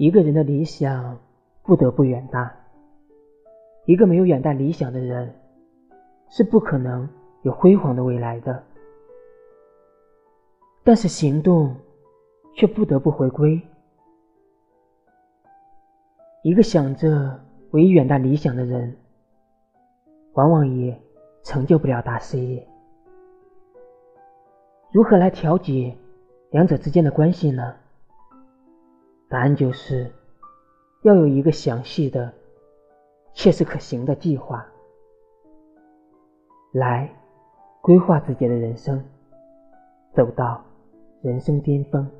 一个人的理想不得不远大，一个没有远大理想的人是不可能有辉煌的未来的。但是行动却不得不回归。一个想着唯一远大理想的人，往往也成就不了大事业。如何来调节两者之间的关系呢？答案就是，要有一个详细的、切实可行的计划，来规划自己的人生，走到人生巅峰。